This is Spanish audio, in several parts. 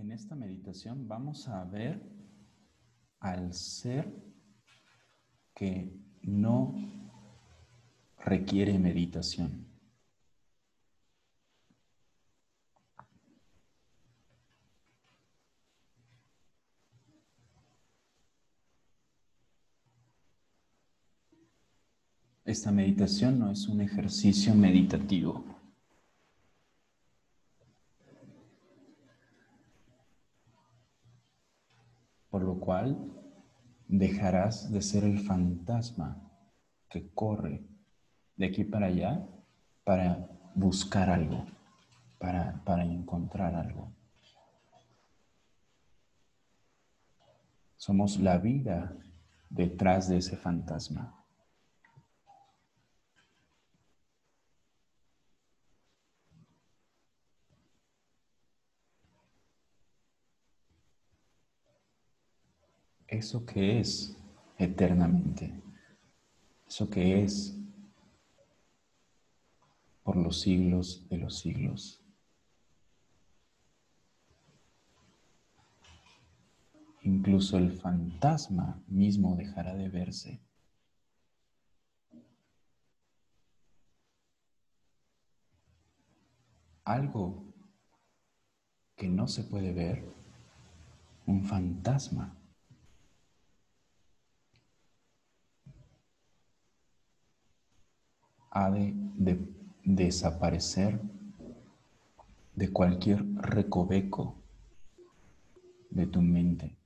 En esta meditación vamos a ver al ser que no requiere meditación. Esta meditación no es un ejercicio meditativo. Por lo cual dejarás de ser el fantasma que corre de aquí para allá para buscar algo, para, para encontrar algo. Somos la vida detrás de ese fantasma. Eso que es eternamente, eso que es por los siglos de los siglos. Incluso el fantasma mismo dejará de verse. Algo que no se puede ver, un fantasma ha de, desaparecer de cualquier recoveco de tu mente.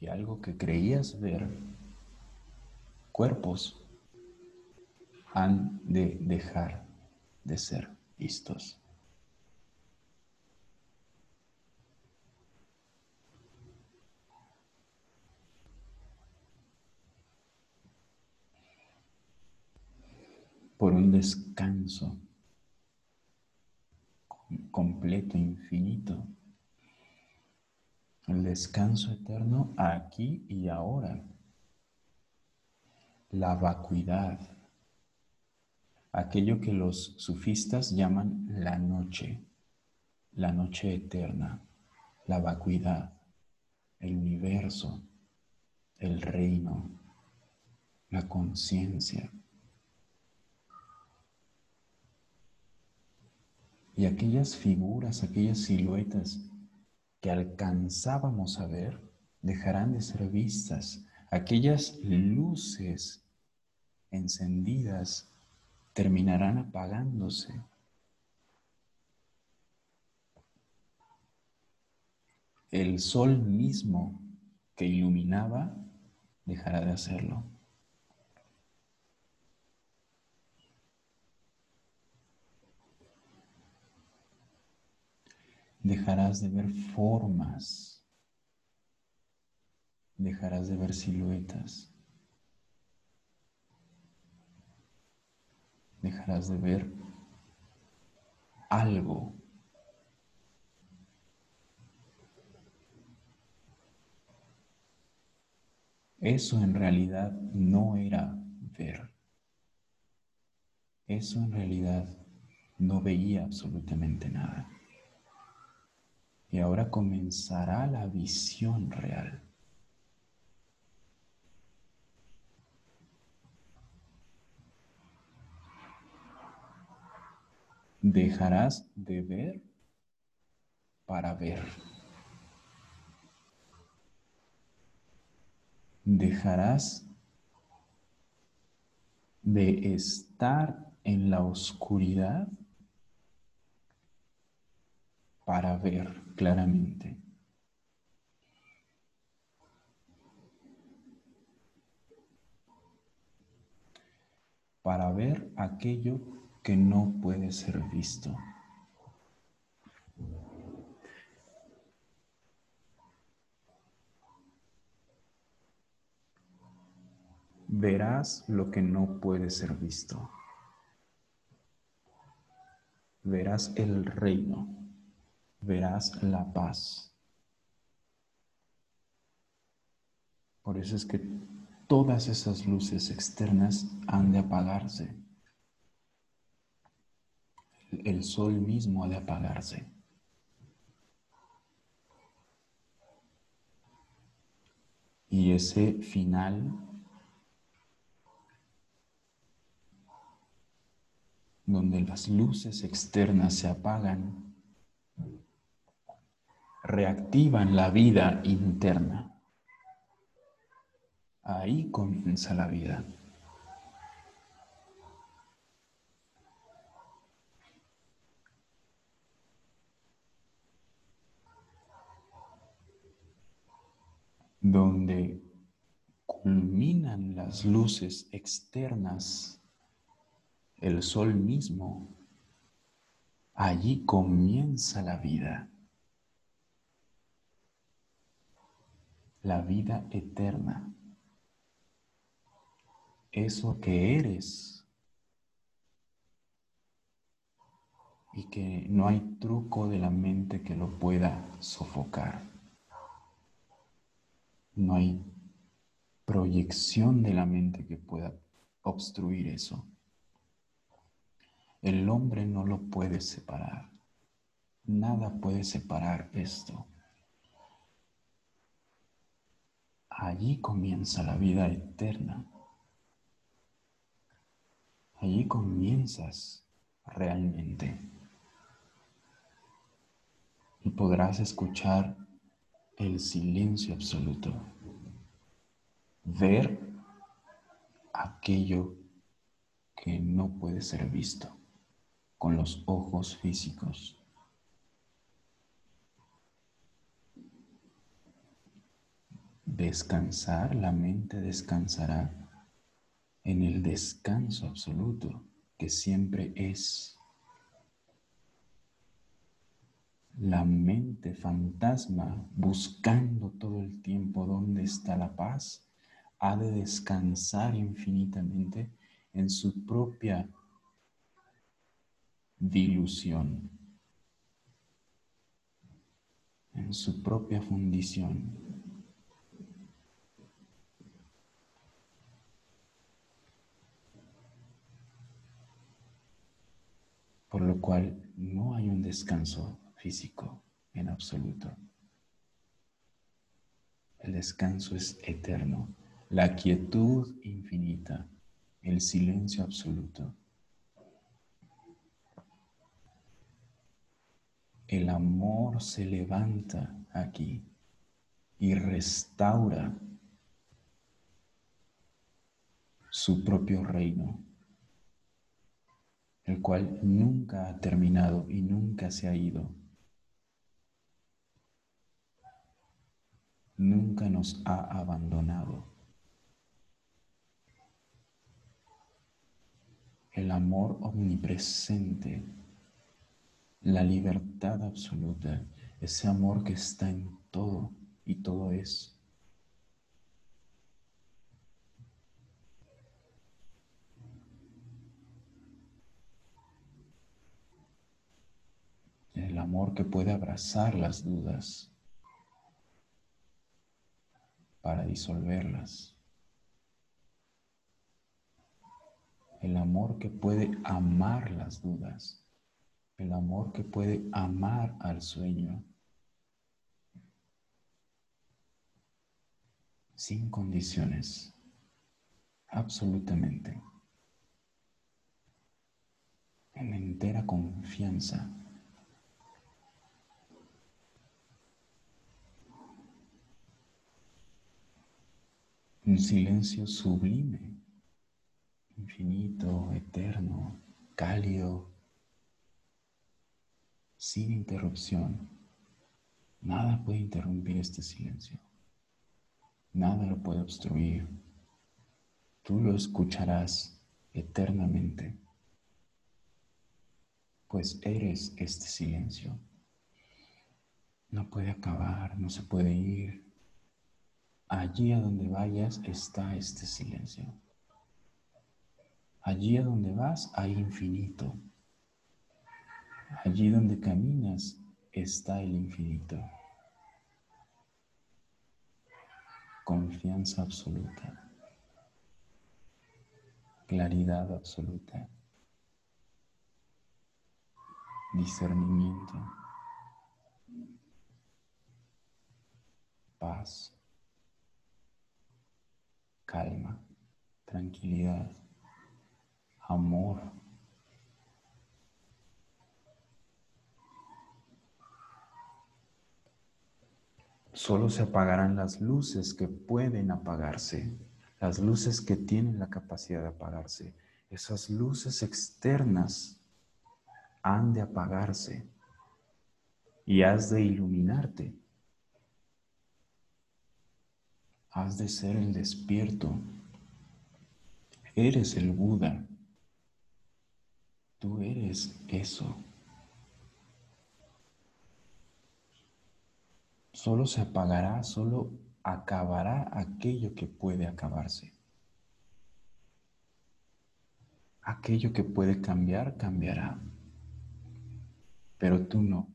Y algo que creías ver, cuerpos, han de dejar de ser vistos. Por un descanso completo, infinito. El descanso eterno aquí y ahora. La vacuidad. Aquello que los sufistas llaman la noche, la noche eterna, la vacuidad, el universo, el reino, la conciencia. Y aquellas figuras, aquellas siluetas que alcanzábamos a ver, dejarán de ser vistas. Aquellas luces encendidas terminarán apagándose. El sol mismo que iluminaba dejará de hacerlo. Dejarás de ver formas, dejarás de ver siluetas, dejarás de ver algo. Eso en realidad no era ver. Eso en realidad no veía absolutamente nada. Y ahora comenzará la visión real. Dejarás de ver para ver. Dejarás de estar en la oscuridad para ver claramente. Para ver aquello que no puede ser visto. Verás lo que no puede ser visto. Verás el reino verás la paz. Por eso es que todas esas luces externas han de apagarse. el sol mismo ha de apagarse. Y ese final donde las luces externas se apagan, reactivan la vida interna. Ahí comienza la vida. donde culminan las luces externas, el sol mismo, allí comienza la vida, la vida eterna, eso que eres y que no hay truco de la mente que lo pueda sofocar. No hay proyección de la mente que pueda obstruir eso. El hombre no lo puede separar. Nada puede separar esto. Allí comienza la vida eterna. Allí comienzas realmente. Y podrás escuchar el silencio absoluto. Ver aquello que no puede ser visto con los ojos físicos. Descansar, la mente descansará en el descanso absoluto que siempre es la mente fantasma buscando todo el tiempo dónde está la paz, ha de descansar infinitamente en su propia dilución, en su propia fundición. Por lo cual no hay un descanso físico en absoluto. El descanso es eterno, la quietud infinita, el silencio absoluto. El amor se levanta aquí y restaura su propio reino, el cual nunca ha terminado y nunca se ha ido. nunca nos ha abandonado. El amor omnipresente, la libertad absoluta, ese amor que está en todo y todo es. El amor que puede abrazar las dudas para disolverlas. El amor que puede amar las dudas. El amor que puede amar al sueño. Sin condiciones. Absolutamente. En entera confianza un silencio sublime, infinito, eterno, cálido, sin interrupción. Nada puede interrumpir este silencio. Nada lo puede obstruir. Tú lo escucharás eternamente, pues eres este silencio. No puede acabar, no se puede ir, Allí a donde vayas está este silencio. Allí a donde vas hay infinito. Allí donde caminas está el infinito. Confianza absoluta. Claridad absoluta. discernimiento, paz, calma, tranquilidad, amor. Solo se apagarán las luces que pueden apagarse, las luces que tienen la capacidad de apagarse. Esas luces externas han de apagarse y has de iluminarte. Has de ser el despierto. Eres el Buda. Tú eres eso. Solo se apagará, solo acabará aquello que puede acabarse. Aquello que puede cambiar, cambiará. Pero tú no.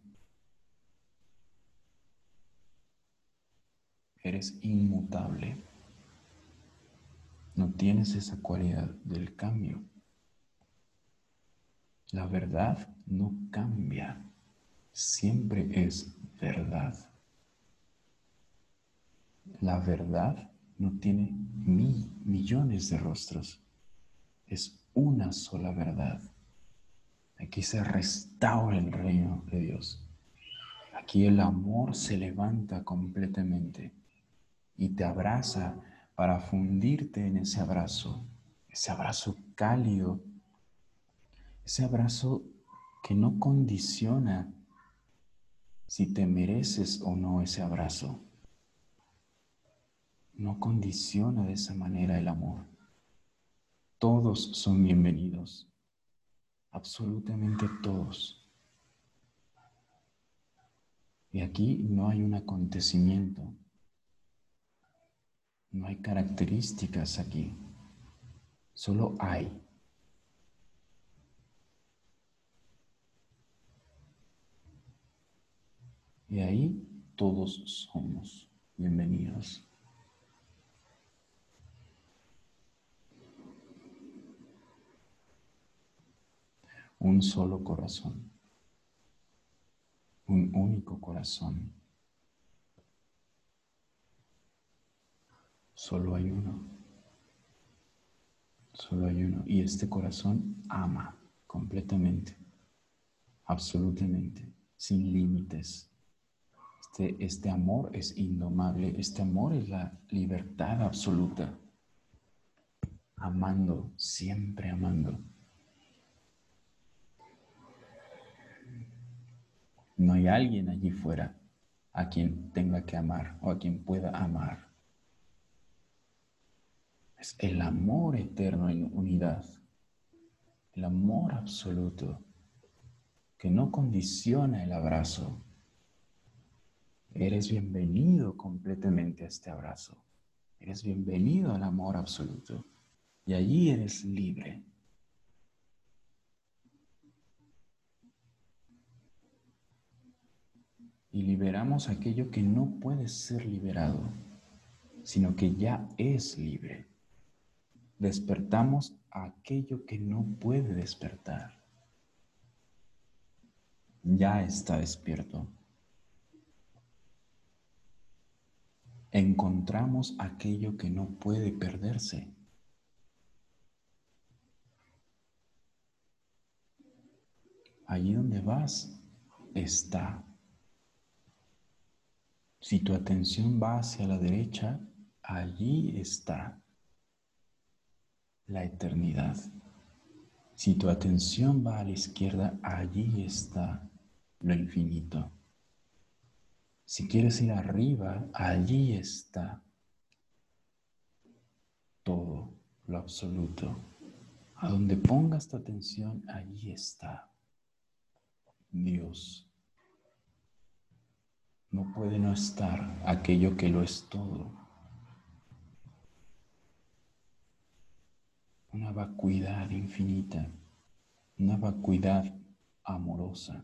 Eres inmutable. No tienes esa cualidad del cambio. La verdad no cambia. Siempre es verdad. La verdad no tiene mil millones de rostros. Es una sola verdad. Aquí se restaura el reino de Dios. Aquí el amor se levanta completamente y te abraza para fundirte en ese abrazo, ese abrazo cálido, ese abrazo que no condiciona si te mereces o no ese abrazo no condiciona de esa manera el amor. Todos son bienvenidos, absolutamente todos. Y aquí no hay un acontecimiento, no hay características aquí, solo hay. Y ahí todos somos bienvenidos. un solo corazón, un único corazón. Solo hay uno, solo hay uno. Y este corazón ama completamente, absolutamente, sin límites. Este, este amor es indomable, este amor es la libertad absoluta, amando, siempre amando. No hay alguien allí fuera a quien tenga que amar o a quien pueda amar. El amor eterno en unidad, el amor absoluto que no condiciona el abrazo. Eres bienvenido completamente a este abrazo. Eres bienvenido al amor absoluto. Y allí eres libre. y liberamos aquello que no puede ser liberado, sino que ya es libre. Despertamos aquello que no puede despertar. Ya está despierto. Encontramos aquello que no puede perderse. Allí donde vas está si tu atención va hacia la derecha, allí está la eternidad. Si tu atención va a la izquierda, allí está lo infinito. Si quieres ir arriba, allí está todo lo absoluto. A donde pongas tu atención, allí está Dios. No puede no estar aquello que lo es todo. Una vacuidad infinita, una vacuidad amorosa,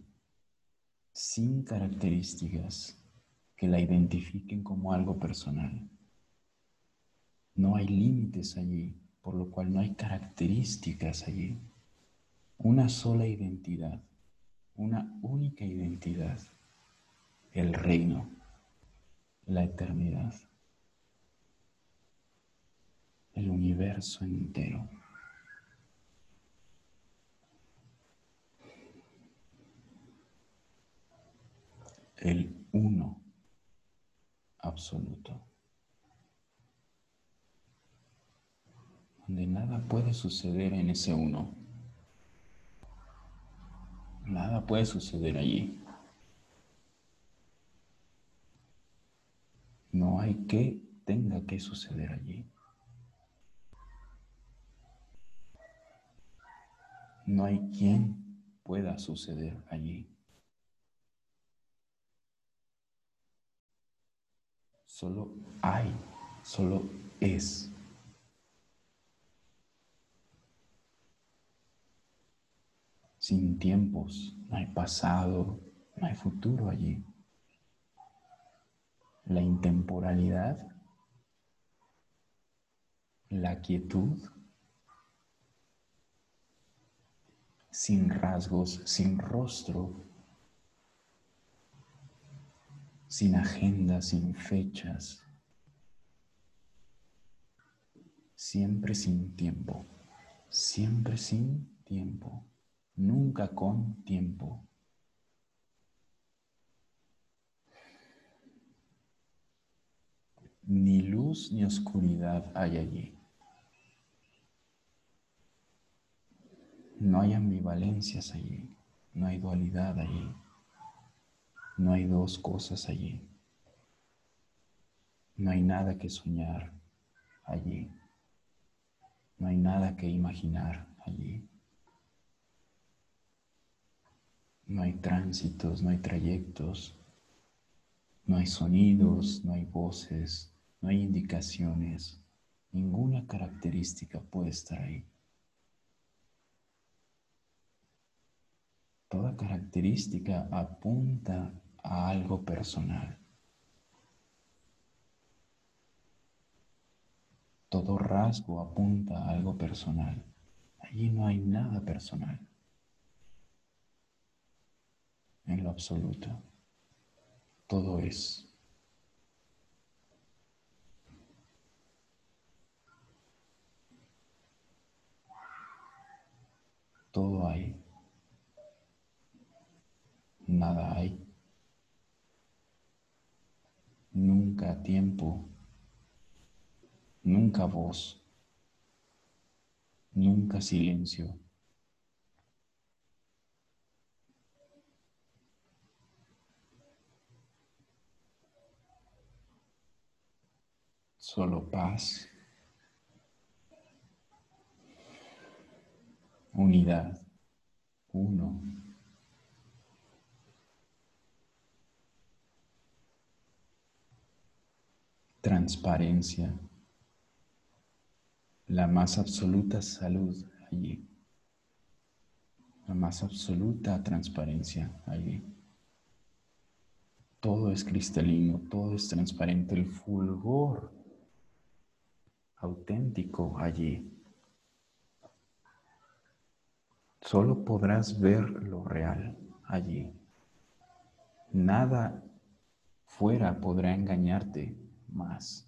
sin características que la identifiquen como algo personal. No hay límites allí, por lo cual no hay características allí. Una sola identidad, una única identidad, el reino, la eternidad, el universo entero. El uno absoluto. Donde nada puede suceder en ese uno. Nada puede suceder allí. No hay que tenga que suceder allí. No hay quien pueda suceder allí. Solo hay, solo es. Sin tiempos, no hay pasado, no hay futuro allí. La intemporalidad, la quietud, sin rasgos, sin rostro, sin agenda, sin fechas, siempre sin tiempo, siempre sin tiempo, nunca con tiempo. Ni luz ni oscuridad hay allí. No hay ambivalencias allí, no hay dualidad allí. No hay dos cosas allí. No hay nada que soñar allí. No hay nada que imaginar allí. No hay tránsitos, no hay trayectos, no hay sonidos, no hay voces, no hay indicaciones. Ninguna característica puede estar ahí. Toda característica apunta a algo personal. Todo rasgo apunta a algo personal. Allí no hay nada personal. En lo absoluto. Todo es. Todo hay. Nada hay. Nunca tiempo, nunca voz, nunca silencio. Solo paz, unidad, uno. Transparencia, la más absoluta salud allí, la más absoluta transparencia allí. Todo es cristalino, todo es transparente, el fulgor auténtico allí. Solo podrás ver lo real allí. Nada fuera podrá engañarte más.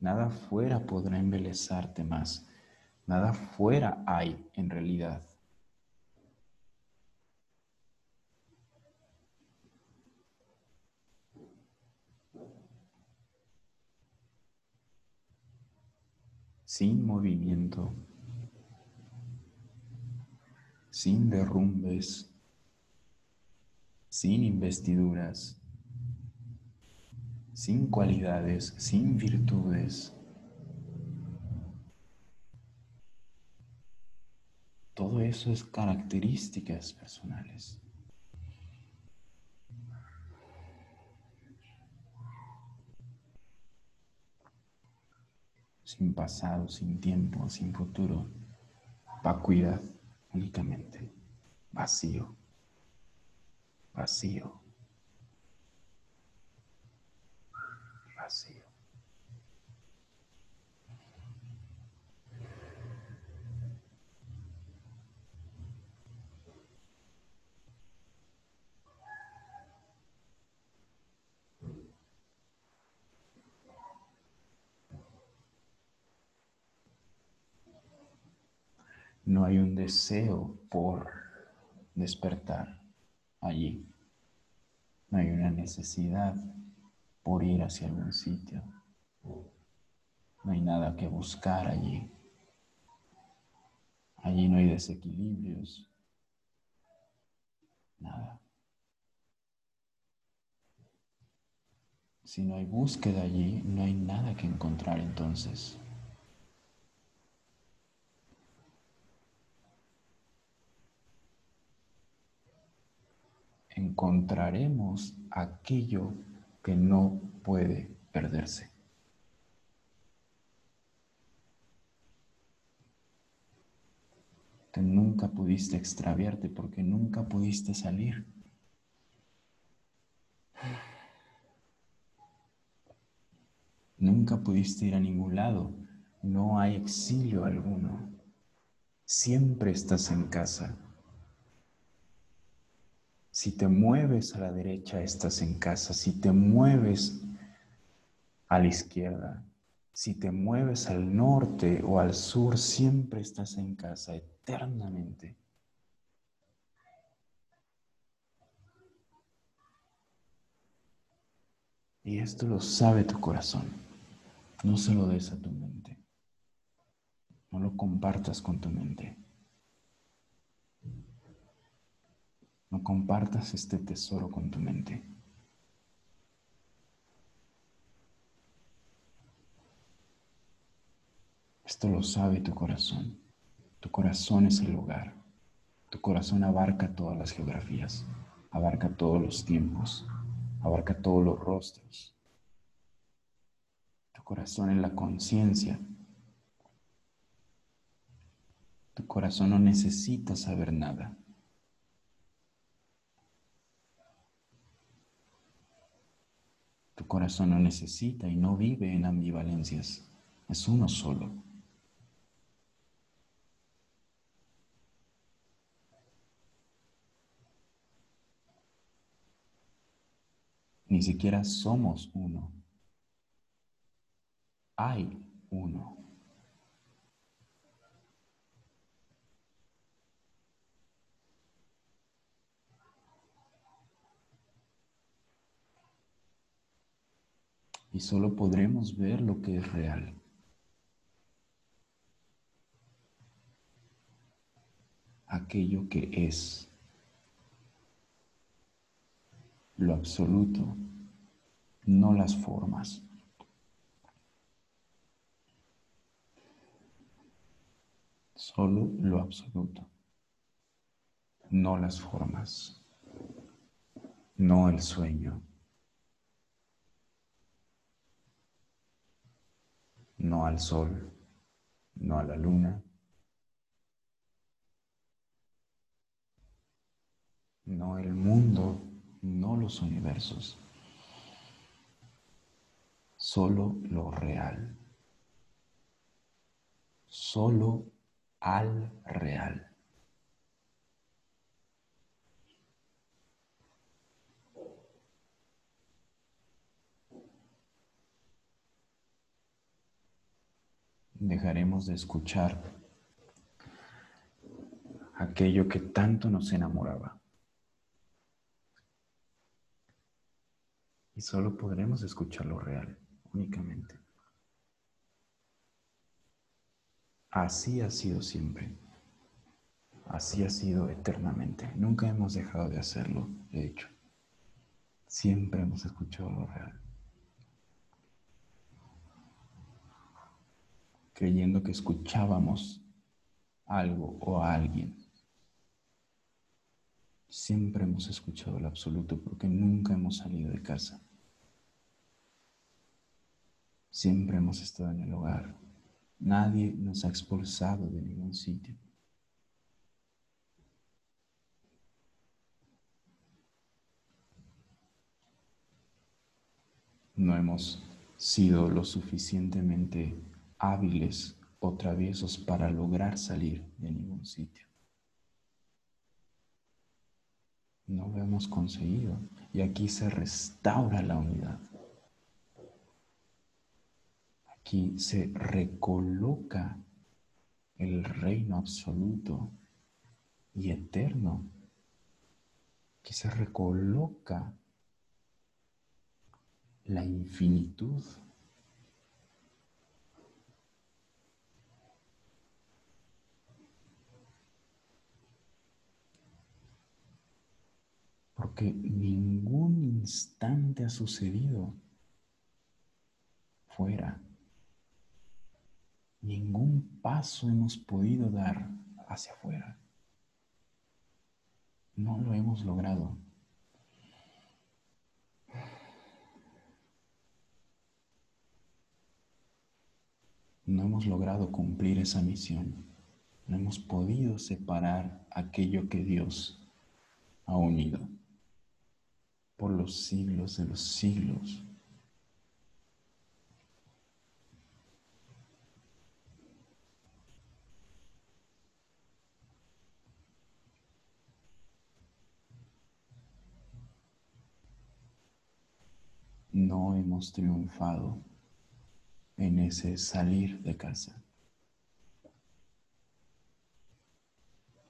Nada fuera podrá embelezarte más. Nada fuera hay en realidad. Sin movimiento, sin derrumbes, sin investiduras sin cualidades, sin virtudes. Todo eso es características personales. Sin pasado, sin tiempo, sin futuro. Vacuidad únicamente. Vacío. Vacío. No hay un deseo por despertar allí. No hay una necesidad por ir hacia algún sitio. No hay nada que buscar allí. Allí no hay desequilibrios. Nada. Si no hay búsqueda allí, no hay nada que encontrar entonces. Encontraremos aquello que no puede perderse. Que nunca pudiste extraviarte porque nunca pudiste salir. Nunca pudiste ir a ningún lado. No hay exilio alguno. Siempre estás en casa. Si te mueves a la derecha, estás en casa. Si te mueves a la izquierda, si te mueves al norte o al sur, siempre estás en casa eternamente. Y esto lo sabe tu corazón. No se lo des a tu mente. No lo compartas con tu mente. No compartas este tesoro con tu mente. Esto lo sabe tu corazón. Tu corazón es el lugar. Tu corazón abarca todas las geografías, abarca todos los tiempos, abarca todos los rostros corazón en la conciencia. Tu corazón no necesita saber nada. Tu corazón no necesita y no vive en ambivalencias. Es uno solo. Ni siquiera somos uno hay uno. Y solo podremos ver lo que es real. Aquello que es lo absoluto, no las formas. solo lo absoluto, no las formas, no el sueño, no al sol, no a la luna, no el mundo, no los universos, solo lo real, solo al real. Dejaremos de escuchar aquello que tanto nos enamoraba. Y solo podremos escuchar lo real únicamente. Así ha sido siempre. Así ha sido eternamente. Nunca hemos dejado de hacerlo, de hecho. Siempre hemos escuchado lo real. Creyendo que escuchábamos algo o a alguien. Siempre hemos escuchado el absoluto porque nunca hemos salido de casa. Siempre hemos estado en el hogar, Nadie nos ha expulsado de ningún sitio. No hemos sido lo suficientemente hábiles o traviesos para lograr salir de ningún sitio. No lo hemos conseguido y aquí se restaura la unidad. Aquí se recoloca el reino absoluto y eterno que se recoloca la infinitud. Porque ningún instante ha sucedido fuera. Ningún paso hemos podido dar hacia afuera. No lo hemos logrado. No hemos logrado cumplir esa misión. No hemos podido separar aquello que Dios ha unido por los siglos de los siglos. no hemos triunfado en ese salir de casa.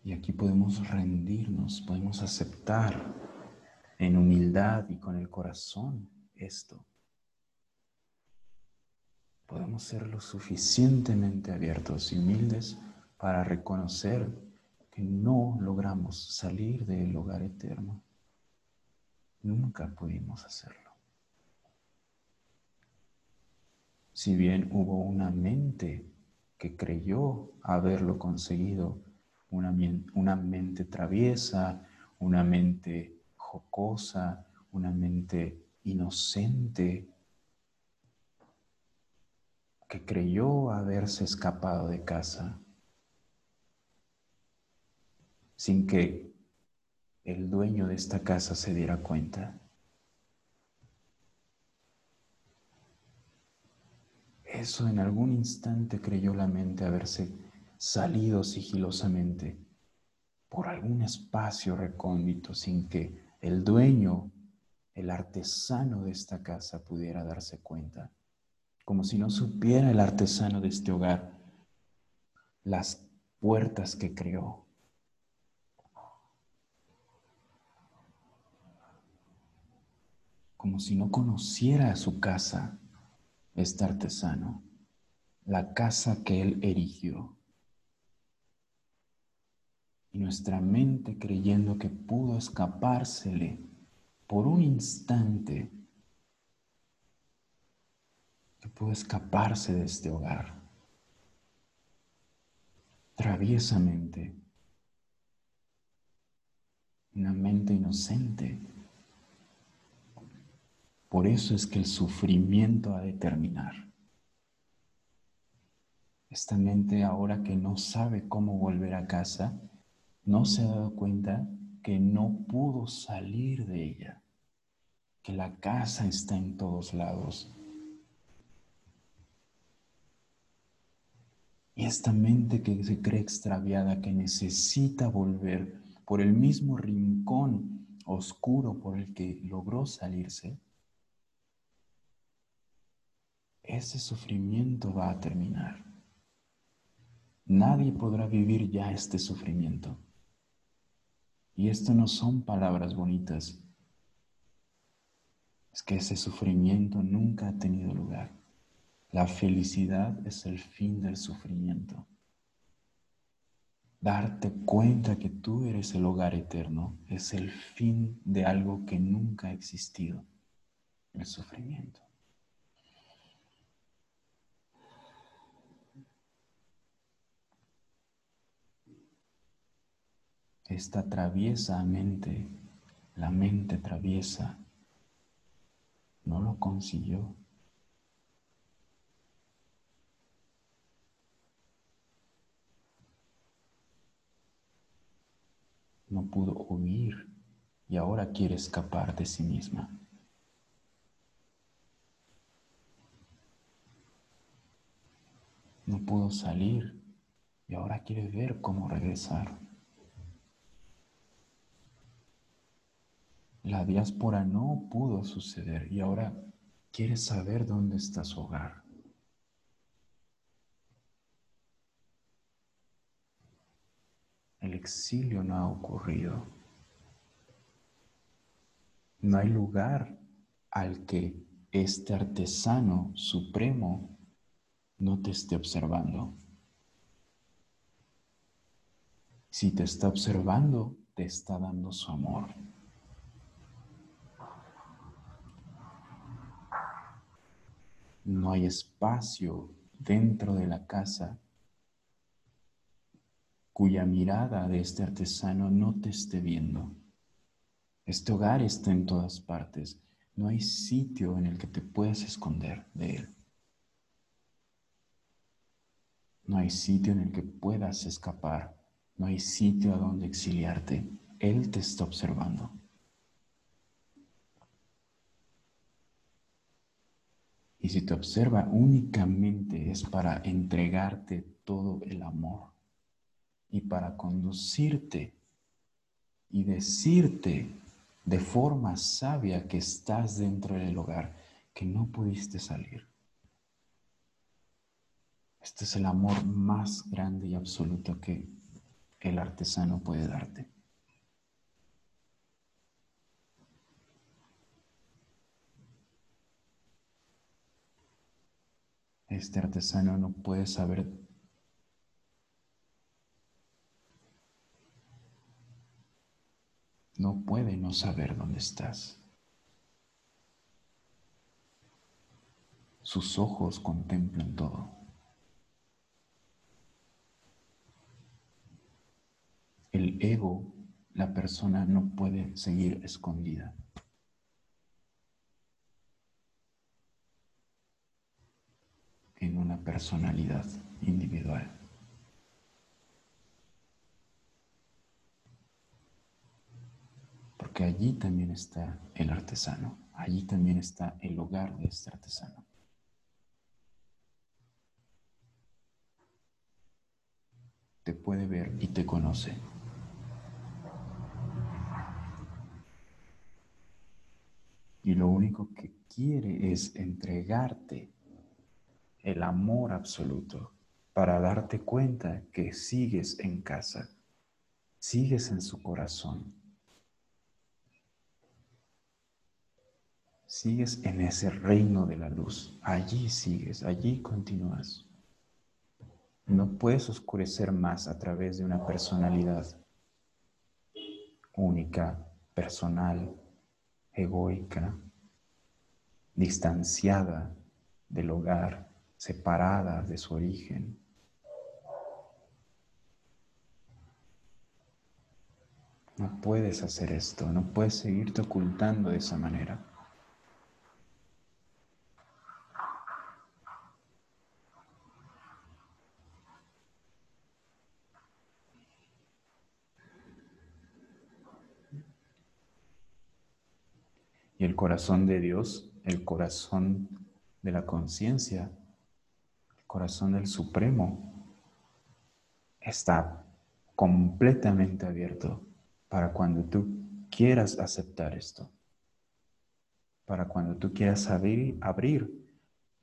Y aquí podemos rendirnos, podemos aceptar en humildad y con el corazón esto. Podemos ser lo suficientemente abiertos y humildes para reconocer que no logramos salir del hogar eterno. Nunca pudimos hacerlo. Si bien hubo una mente que creyó haberlo conseguido, una, una mente traviesa, una mente una mente inocente, que creyó haberse escapado de casa sin que el dueño de esta casa se diera cuenta. Eso en algún instante creyó la mente haberse salido sigilosamente por algún espacio recóndito sin que el dueño, el artesano de esta casa pudiera darse cuenta, como si no supiera el artesano de este hogar las puertas que creó. Como si no conociera su casa este artesano, la casa que él erigió. Y nuestra mente creyendo que pudo escapársele por un instante, que pudo escaparse de este hogar, traviesamente, una mente inocente por eso es que el sufrimiento ha de terminar. Esta mente ahora que no sabe cómo volver a casa, no se ha dado cuenta que no pudo salir de ella, que la casa está en todos lados. Y esta mente que se cree extraviada, que necesita volver por el mismo rincón oscuro por el que logró salirse, ese sufrimiento va a terminar. Nadie podrá vivir ya este sufrimiento. Y esto no son palabras bonitas. Es que ese sufrimiento nunca ha tenido lugar. La felicidad es el fin del sufrimiento. Darte cuenta que tú eres el hogar eterno es el fin de algo que nunca ha existido, el sufrimiento. Esta traviesa mente, la mente traviesa, no lo consiguió. No pudo huir y ahora quiere escapar de sí misma. No pudo salir y ahora quiere ver cómo regresar. La diáspora no pudo suceder y ahora quiere saber dónde está su hogar. El exilio no ha ocurrido. No hay lugar al que este artesano supremo no te esté observando. Si te está observando, te está dando su amor. No hay espacio dentro de la casa cuya mirada de este artesano no te esté viendo. Este hogar está en todas partes. No hay sitio en el que te puedas esconder de él. No hay sitio en el que puedas escapar. No hay sitio a donde exiliarte. Él te está observando. Y si te observa únicamente es para entregarte todo el amor y para conducirte y decirte de forma sabia que estás dentro del hogar, que no pudiste salir. Este es el amor más grande y absoluto que el artesano puede darte. Este artesano no puede saber no puede no saber dónde estás. Sus ojos contemplan todo. El ego, la persona no puede seguir escondida. En una personalidad individual. Porque allí también está el artesano, allí también está el hogar de este artesano. Te puede ver y te conoce. Y lo único que quiere es entregarte el amor absoluto para darte cuenta que sigues en casa, sigues en su corazón, sigues en ese reino de la luz, allí sigues, allí continúas. No puedes oscurecer más a través de una personalidad única, personal, egoica, distanciada del hogar, separada de su origen. No puedes hacer esto, no puedes seguirte ocultando de esa manera. Y el corazón de Dios, el corazón de la conciencia, corazón del Supremo está completamente abierto para cuando tú quieras aceptar esto, para cuando tú quieras abrir, abrir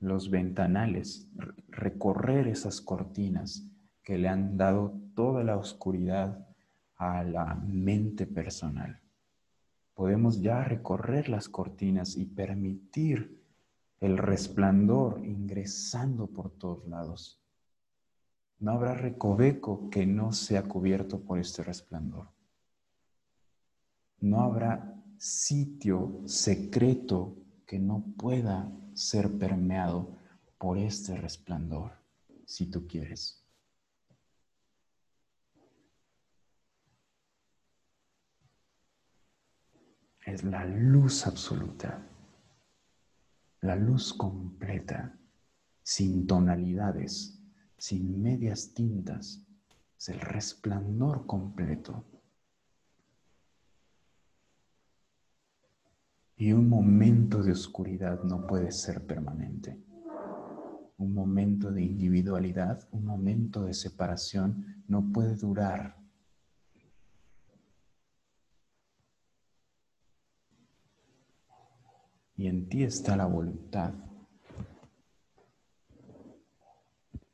los ventanales, recorrer esas cortinas que le han dado toda la oscuridad a la mente personal. Podemos ya recorrer las cortinas y permitir el resplandor ingresando por todos lados. No habrá recoveco que no sea cubierto por este resplandor. No habrá sitio secreto que no pueda ser permeado por este resplandor, si tú quieres. Es la luz absoluta la luz completa, sin tonalidades, sin medias tintas, es el resplandor completo. Y un momento de oscuridad no puede ser permanente. Un momento de individualidad, un momento de separación no puede durar Y en ti está la voluntad.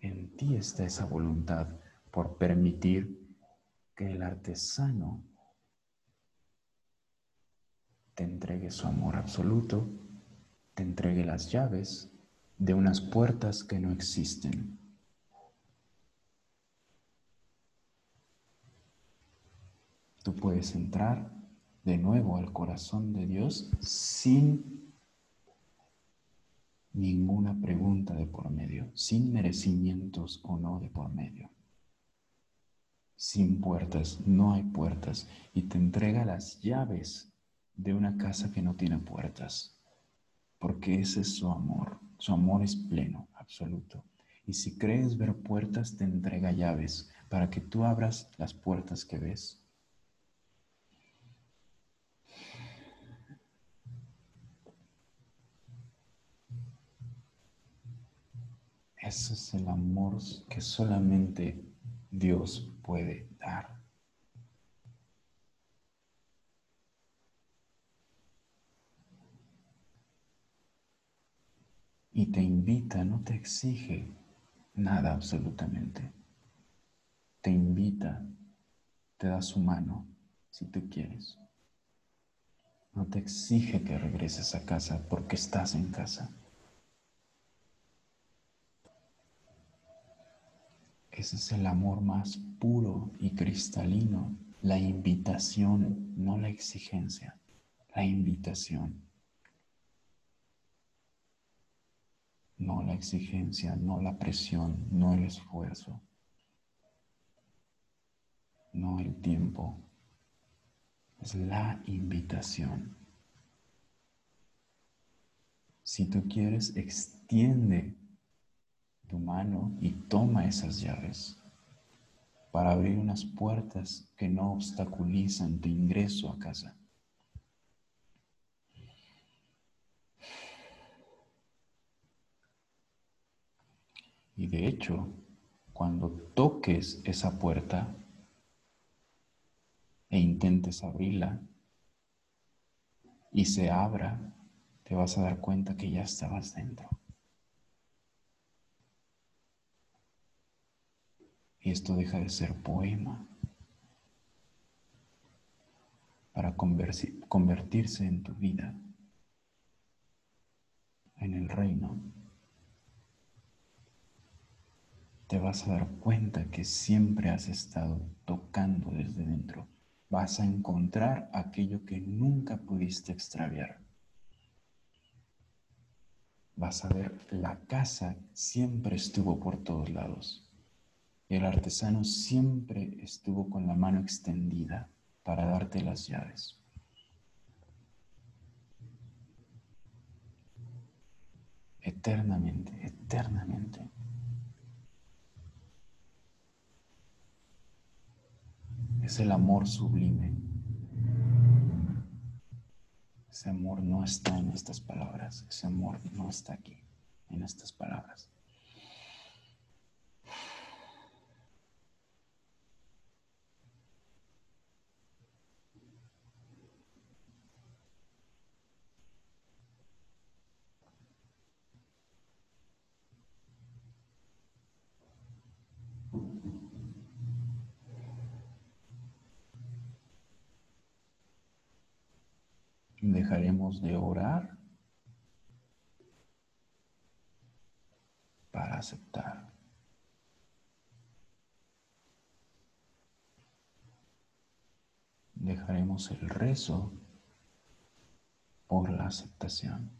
En ti está esa voluntad por permitir que el artesano te entregue su amor absoluto, te entregue las llaves de unas puertas que no existen. Tú puedes entrar de nuevo al corazón de Dios sin ninguna pregunta de por medio, sin merecimientos o no de por medio. Sin puertas, no hay puertas, y te entrega las llaves de una casa que no tiene puertas, porque ese es su amor, su amor es pleno, absoluto. Y si crees ver puertas, te entrega llaves para que tú abras las puertas que ves. Ese es el amor que solamente Dios puede dar. Y te invita, no te exige nada absolutamente. Te invita, te da su mano si tú quieres. No te exige que regreses a casa porque estás en casa. Ese es el amor más puro y cristalino, la invitación, no la exigencia, la invitación. No la exigencia, no la presión, no el esfuerzo, no el tiempo. Es la invitación. Si tú quieres, extiende tu mano y toma esas llaves para abrir unas puertas que no obstaculizan tu ingreso a casa. Y de hecho, cuando toques esa puerta e intentes abrirla y se abra, te vas a dar cuenta que ya estabas dentro. Y esto deja de ser poema para convertirse en tu vida, en el reino. Te vas a dar cuenta que siempre has estado tocando desde dentro. Vas a encontrar aquello que nunca pudiste extraviar. Vas a ver, la casa siempre estuvo por todos lados el artesano siempre estuvo con la mano extendida para darte las llaves. Eternamente, eternamente. Es el amor sublime. Ese amor no está en estas palabras. Ese amor no está aquí, en estas palabras. Dejaremos de orar para aceptar. Dejaremos el rezo por la aceptación.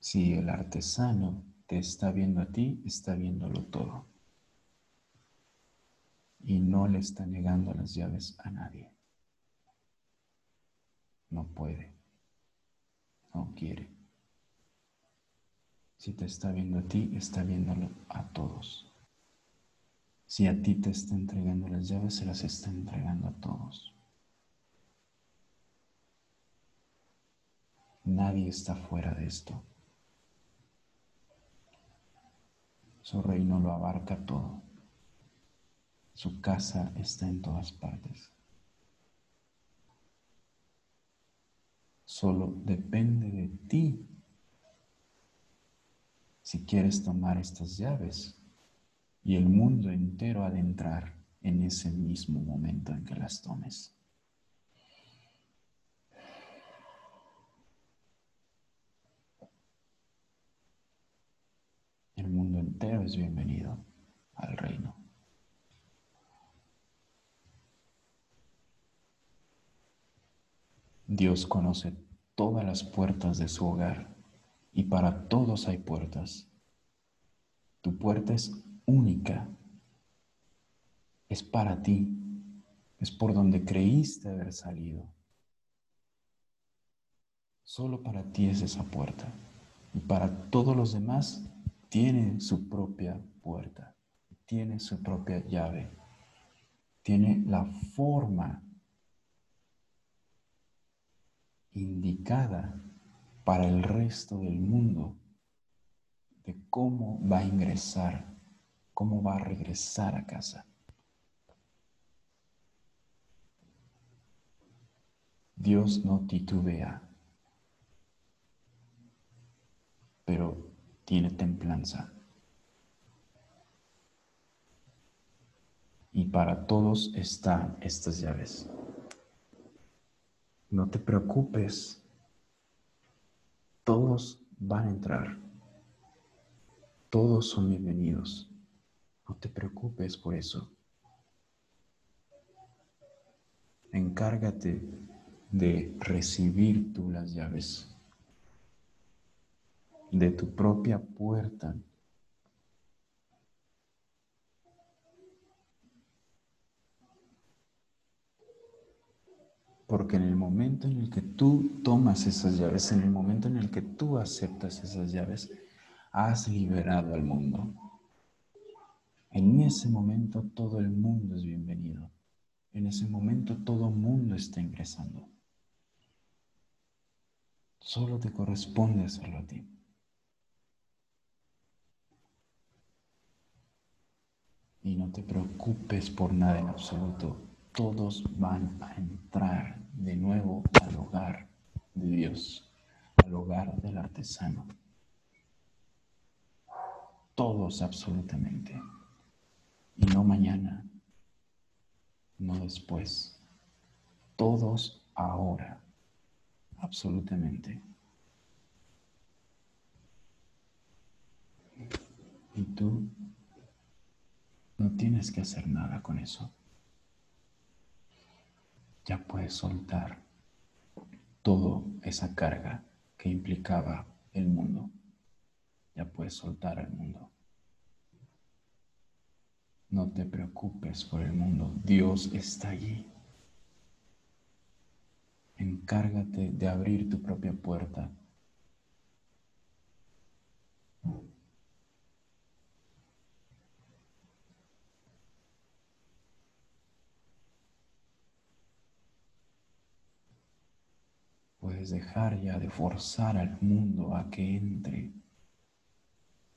Si el artesano te está viendo a ti, está viéndolo todo. Y no le está negando las llaves a nadie. No puede. No quiere. Si te está viendo a ti, está viéndolo a todos. Si a ti te está entregando las llaves, se las está entregando a todos. Nadie está fuera de esto. Su reino lo abarca todo. Su casa está en todas partes. Solo depende de ti si quieres tomar estas llaves y el mundo entero adentrar en ese mismo momento en que las tomes. El mundo es bienvenido al reino. Dios conoce todas las puertas de su hogar y para todos hay puertas. Tu puerta es única, es para ti, es por donde creíste haber salido. Solo para ti es esa puerta y para todos los demás tiene su propia puerta, tiene su propia llave, tiene la forma indicada para el resto del mundo de cómo va a ingresar, cómo va a regresar a casa. Dios no titubea, pero tiene templanza. Y para todos están estas llaves. No te preocupes. Todos van a entrar. Todos son bienvenidos. No te preocupes por eso. Encárgate de recibir tú las llaves de tu propia puerta Porque en el momento en el que tú tomas esas llaves, en el momento en el que tú aceptas esas llaves, has liberado al mundo. En ese momento todo el mundo es bienvenido. En ese momento todo el mundo está ingresando. Solo te corresponde hacerlo a ti. Y no te preocupes por nada en absoluto todos van a entrar de nuevo al hogar de Dios, al hogar del artesano. Todos absolutamente. Y no mañana, no después. Todos ahora, absolutamente. Y tú no tienes que hacer nada con eso ya puedes soltar toda esa carga que implicaba el mundo. Ya puedes soltar el mundo. No te preocupes por el mundo. Dios está allí. Encárgate de abrir tu propia puerta Puedes dejar ya de forzar al mundo a que entre.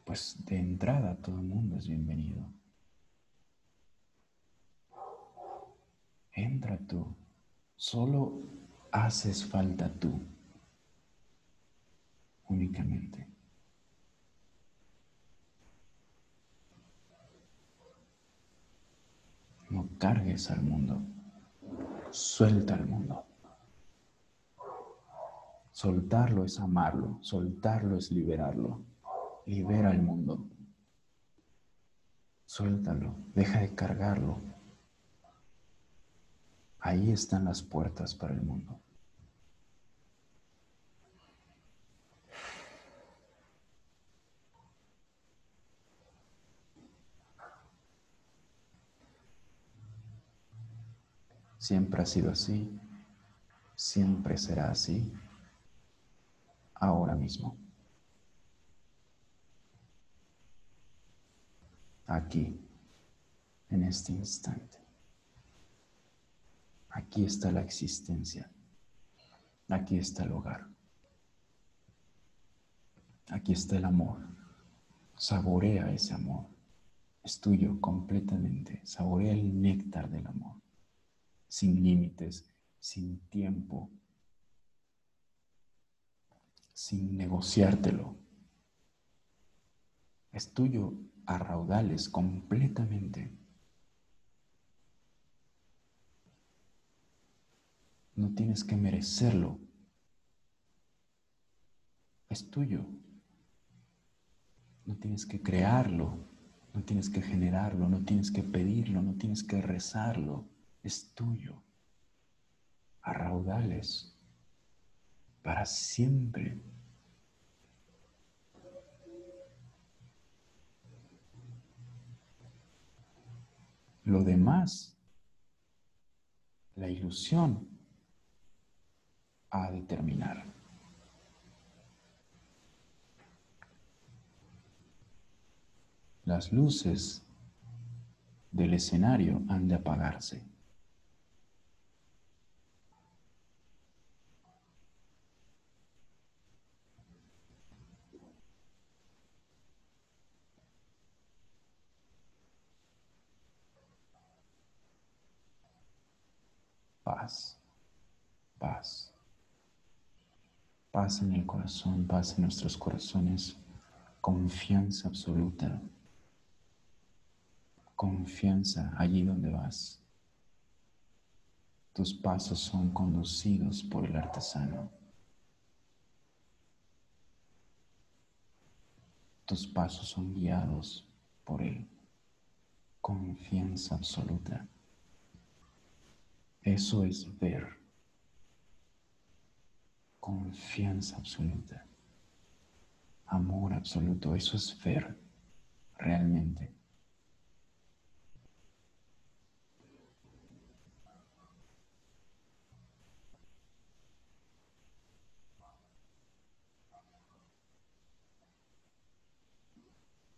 Pues de entrada todo el mundo es bienvenido. Entra tú. Solo haces falta tú. Únicamente. No cargues al mundo. Suelta al mundo. Soltarlo es amarlo, soltarlo es liberarlo. Libera al mundo. Suéltalo, deja de cargarlo. Ahí están las puertas para el mundo. Siempre ha sido así, siempre será así ahora mismo. Aquí, en este instante. Aquí está la existencia. Aquí está el hogar. Aquí está el amor. Saborea ese amor. Es tuyo completamente. Saborea el néctar del amor. Sin límites, sin tiempo, sin negociártelo. Es tuyo a raudales completamente. No tienes que merecerlo. Es tuyo. No tienes que crearlo, no tienes que generarlo, no tienes que pedirlo, no tienes que rezarlo. Es tuyo. A raudales. Para siempre. Lo demás, la ilusión, a determinar. Las luces del escenario han de apagarse. Paz, paz. Paz en el corazón, paz en nuestros corazones, confianza absoluta, confianza allí donde vas. Tus pasos son conducidos por el artesano. Tus pasos son guiados por él. Confianza absoluta. Eso es ver confianza absoluta, amor absoluto, eso es ver realmente.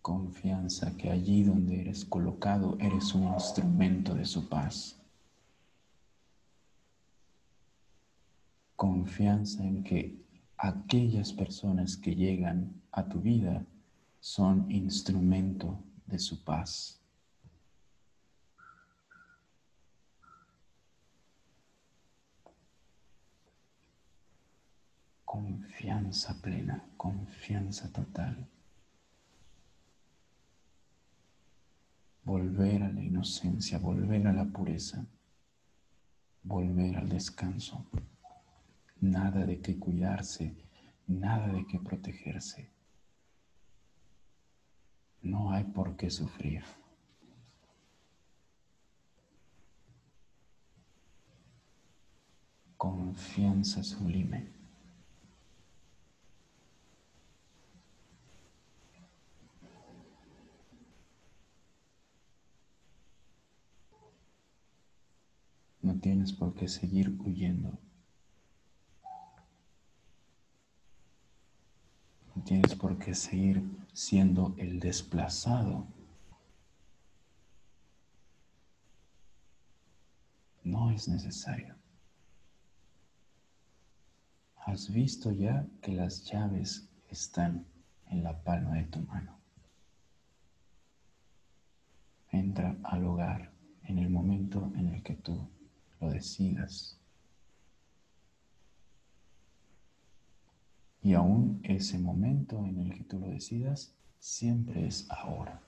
Confianza que allí donde eres colocado eres un instrumento de su paz. Confianza en que aquellas personas que llegan a tu vida son instrumento de su paz. Confianza plena, confianza total. Volver a la inocencia, volver a la pureza, volver al descanso nada de qué cuidarse, nada de qué protegerse. No hay por qué sufrir. Confianza sublime. No tienes por qué seguir huyendo. Tienes por qué seguir siendo el desplazado. No es necesario. Has visto ya que las llaves están en la palma de tu mano. Entra al hogar en el momento en el que tú lo decidas. Y aún ese momento en el que tú lo decidas, siempre es ahora.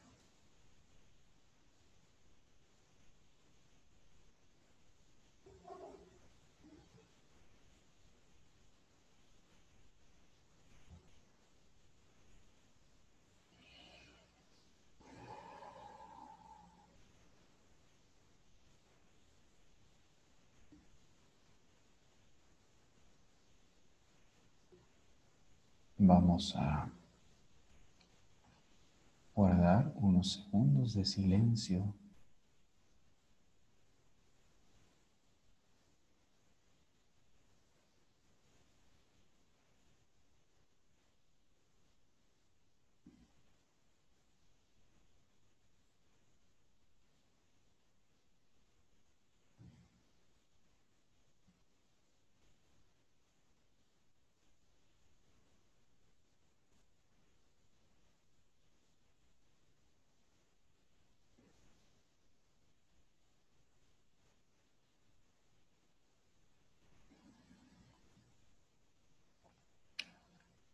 Vamos a guardar unos segundos de silencio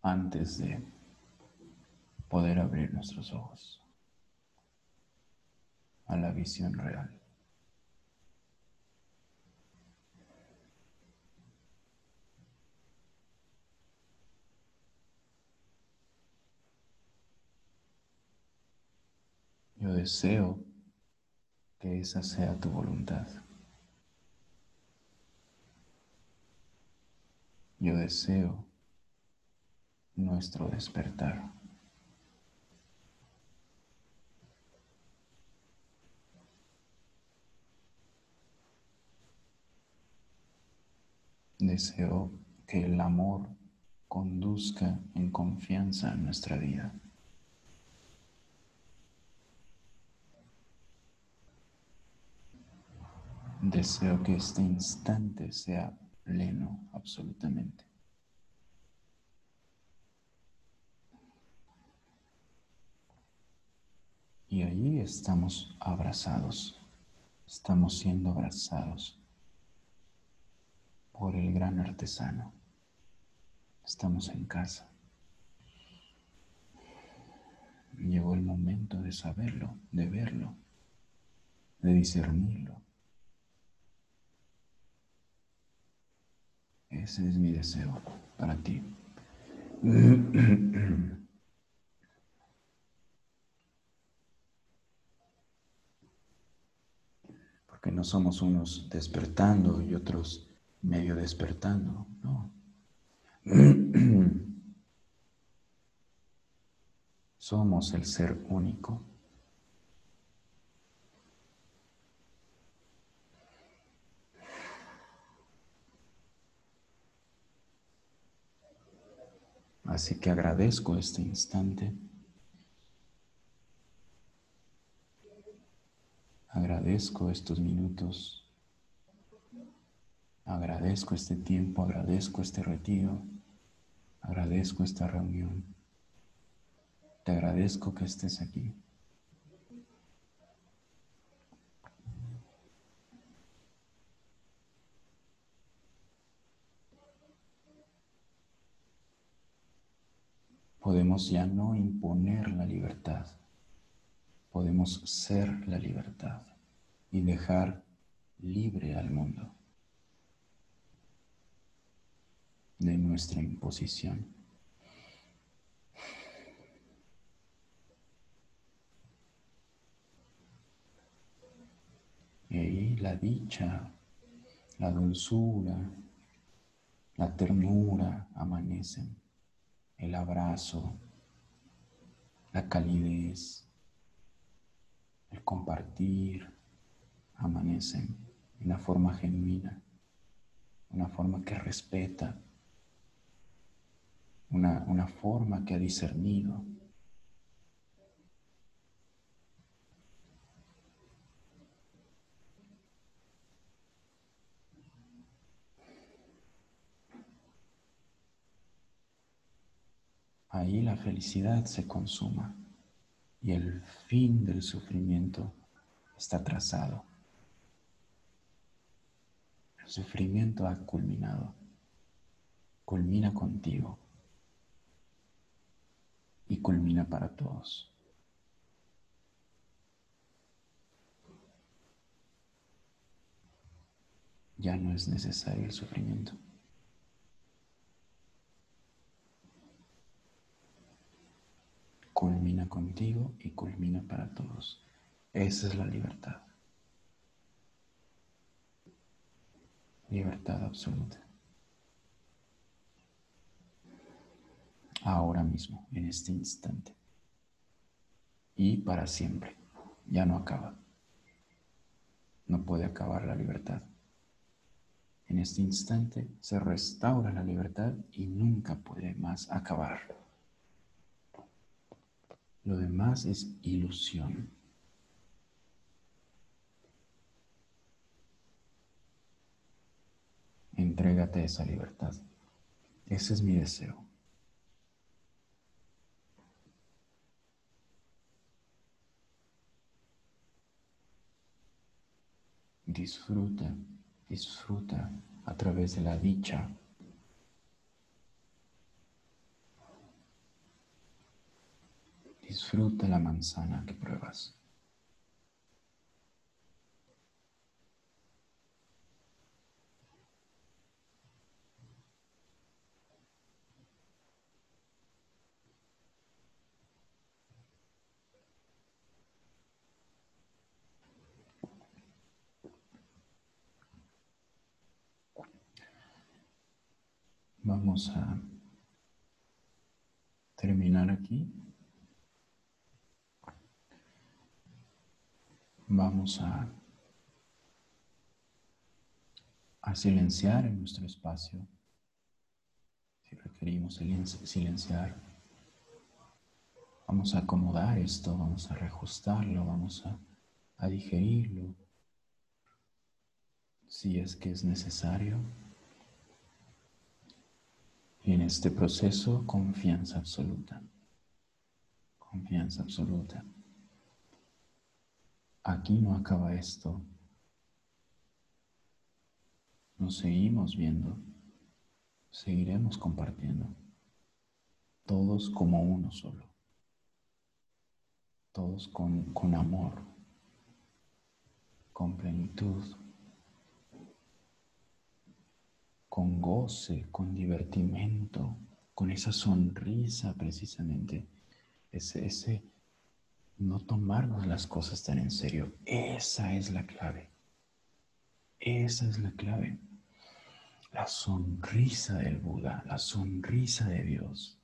antes de poder abrir nuestros ojos a la visión real. Yo deseo que esa sea tu voluntad. Yo deseo nuestro despertar. Deseo que el amor conduzca en confianza en nuestra vida. Deseo que este instante sea pleno absolutamente. Y allí estamos abrazados, estamos siendo abrazados por el gran artesano. Estamos en casa. Llegó el momento de saberlo, de verlo, de discernirlo. Ese es mi deseo para ti. Porque no somos unos despertando y otros medio despertando, no. Somos el ser único. Así que agradezco este instante. Agradezco estos minutos Agradezco este tiempo, agradezco este retiro, agradezco esta reunión. Te agradezco que estés aquí. Podemos ya no imponer la libertad, podemos ser la libertad y dejar libre al mundo. de nuestra imposición. Y ahí la dicha, la dulzura, la ternura amanecen, el abrazo, la calidez, el compartir amanecen de una forma genuina, una forma que respeta una, forma que ha discernido. Ahí la felicidad se consuma y el fin del sufrimiento está trazado. El sufrimiento ha culminado, culmina contigo y culmina para todos. Ya no es necesario el sufrimiento. Culmina contigo y culmina para todos. Esa es la libertad. Libertad absoluta. ahora mismo, en este instante. Y para siempre. Ya no acaba. No puede acabar la libertad. En este instante se restaura la libertad y nunca puede más acabar. Lo demás es ilusión. Entrégate esa libertad. Ese es mi deseo. Disfruta, disfruta a través de la dicha. Disfruta la manzana que pruebas. Vamos a terminar aquí. Vamos a, a silenciar en nuestro espacio, si requerimos silenciar. Vamos a acomodar esto, vamos a reajustarlo, vamos a, a digerirlo, si es que es necesario. Y en este proceso, confianza absoluta. Confianza absoluta. Aquí no acaba esto. Nos seguimos viendo. Seguiremos compartiendo. Todos como uno solo. Todos con, con amor. Con plenitud con goce, con divertimento, con esa sonrisa precisamente, ese, ese no tomarnos las cosas tan en serio. Esa es la clave. Esa es la clave. La sonrisa del Buda, la sonrisa de Dios.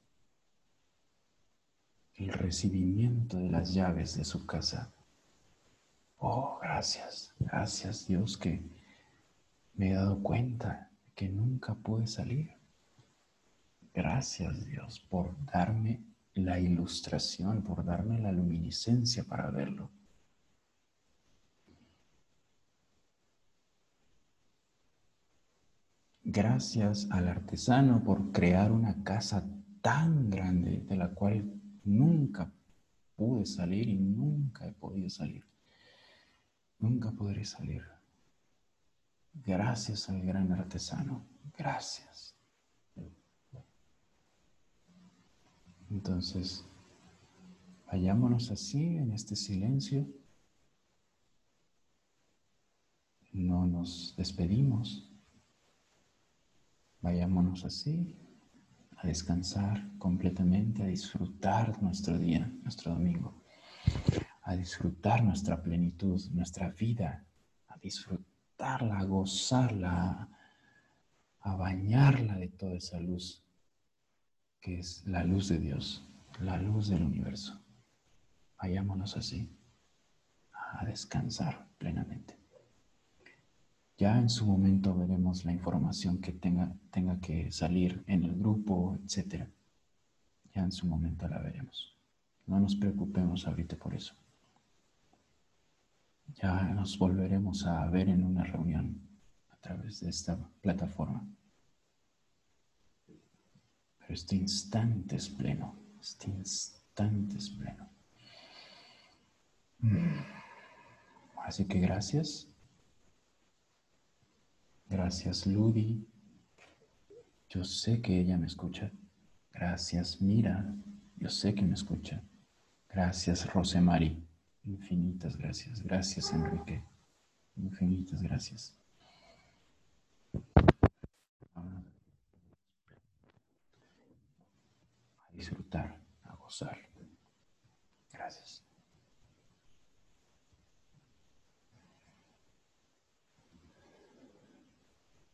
El recibimiento de las llaves de su casa. Oh, gracias, gracias Dios que me he dado cuenta que nunca pude salir. Gracias Dios por darme la ilustración, por darme la luminiscencia para verlo. Gracias al artesano por crear una casa tan grande de la cual nunca pude salir y nunca he podido salir. Nunca podré salir. Gracias al gran artesano. Gracias. Entonces, vayámonos así en este silencio. No nos despedimos. Vayámonos así a descansar completamente, a disfrutar nuestro día, nuestro domingo, a disfrutar nuestra plenitud, nuestra vida, a disfrutar a gozarla, a bañarla de toda esa luz, que es la luz de Dios, la luz del universo. Vayámonos así, a descansar plenamente. Ya en su momento veremos la información que tenga, tenga que salir en el grupo, etc. Ya en su momento la veremos. No nos preocupemos ahorita por eso. Ya nos volveremos a ver en una reunión a través de esta plataforma. Este instante es pleno, este instante es pleno. Mm. Así que gracias. Gracias, Ludi. Yo sé que ella me escucha. Gracias, Mira. Yo sé que me escucha. Gracias, Rosemary. Infinitas gracias. Gracias, Enrique. Infinitas gracias. Disfrutar, a gozar.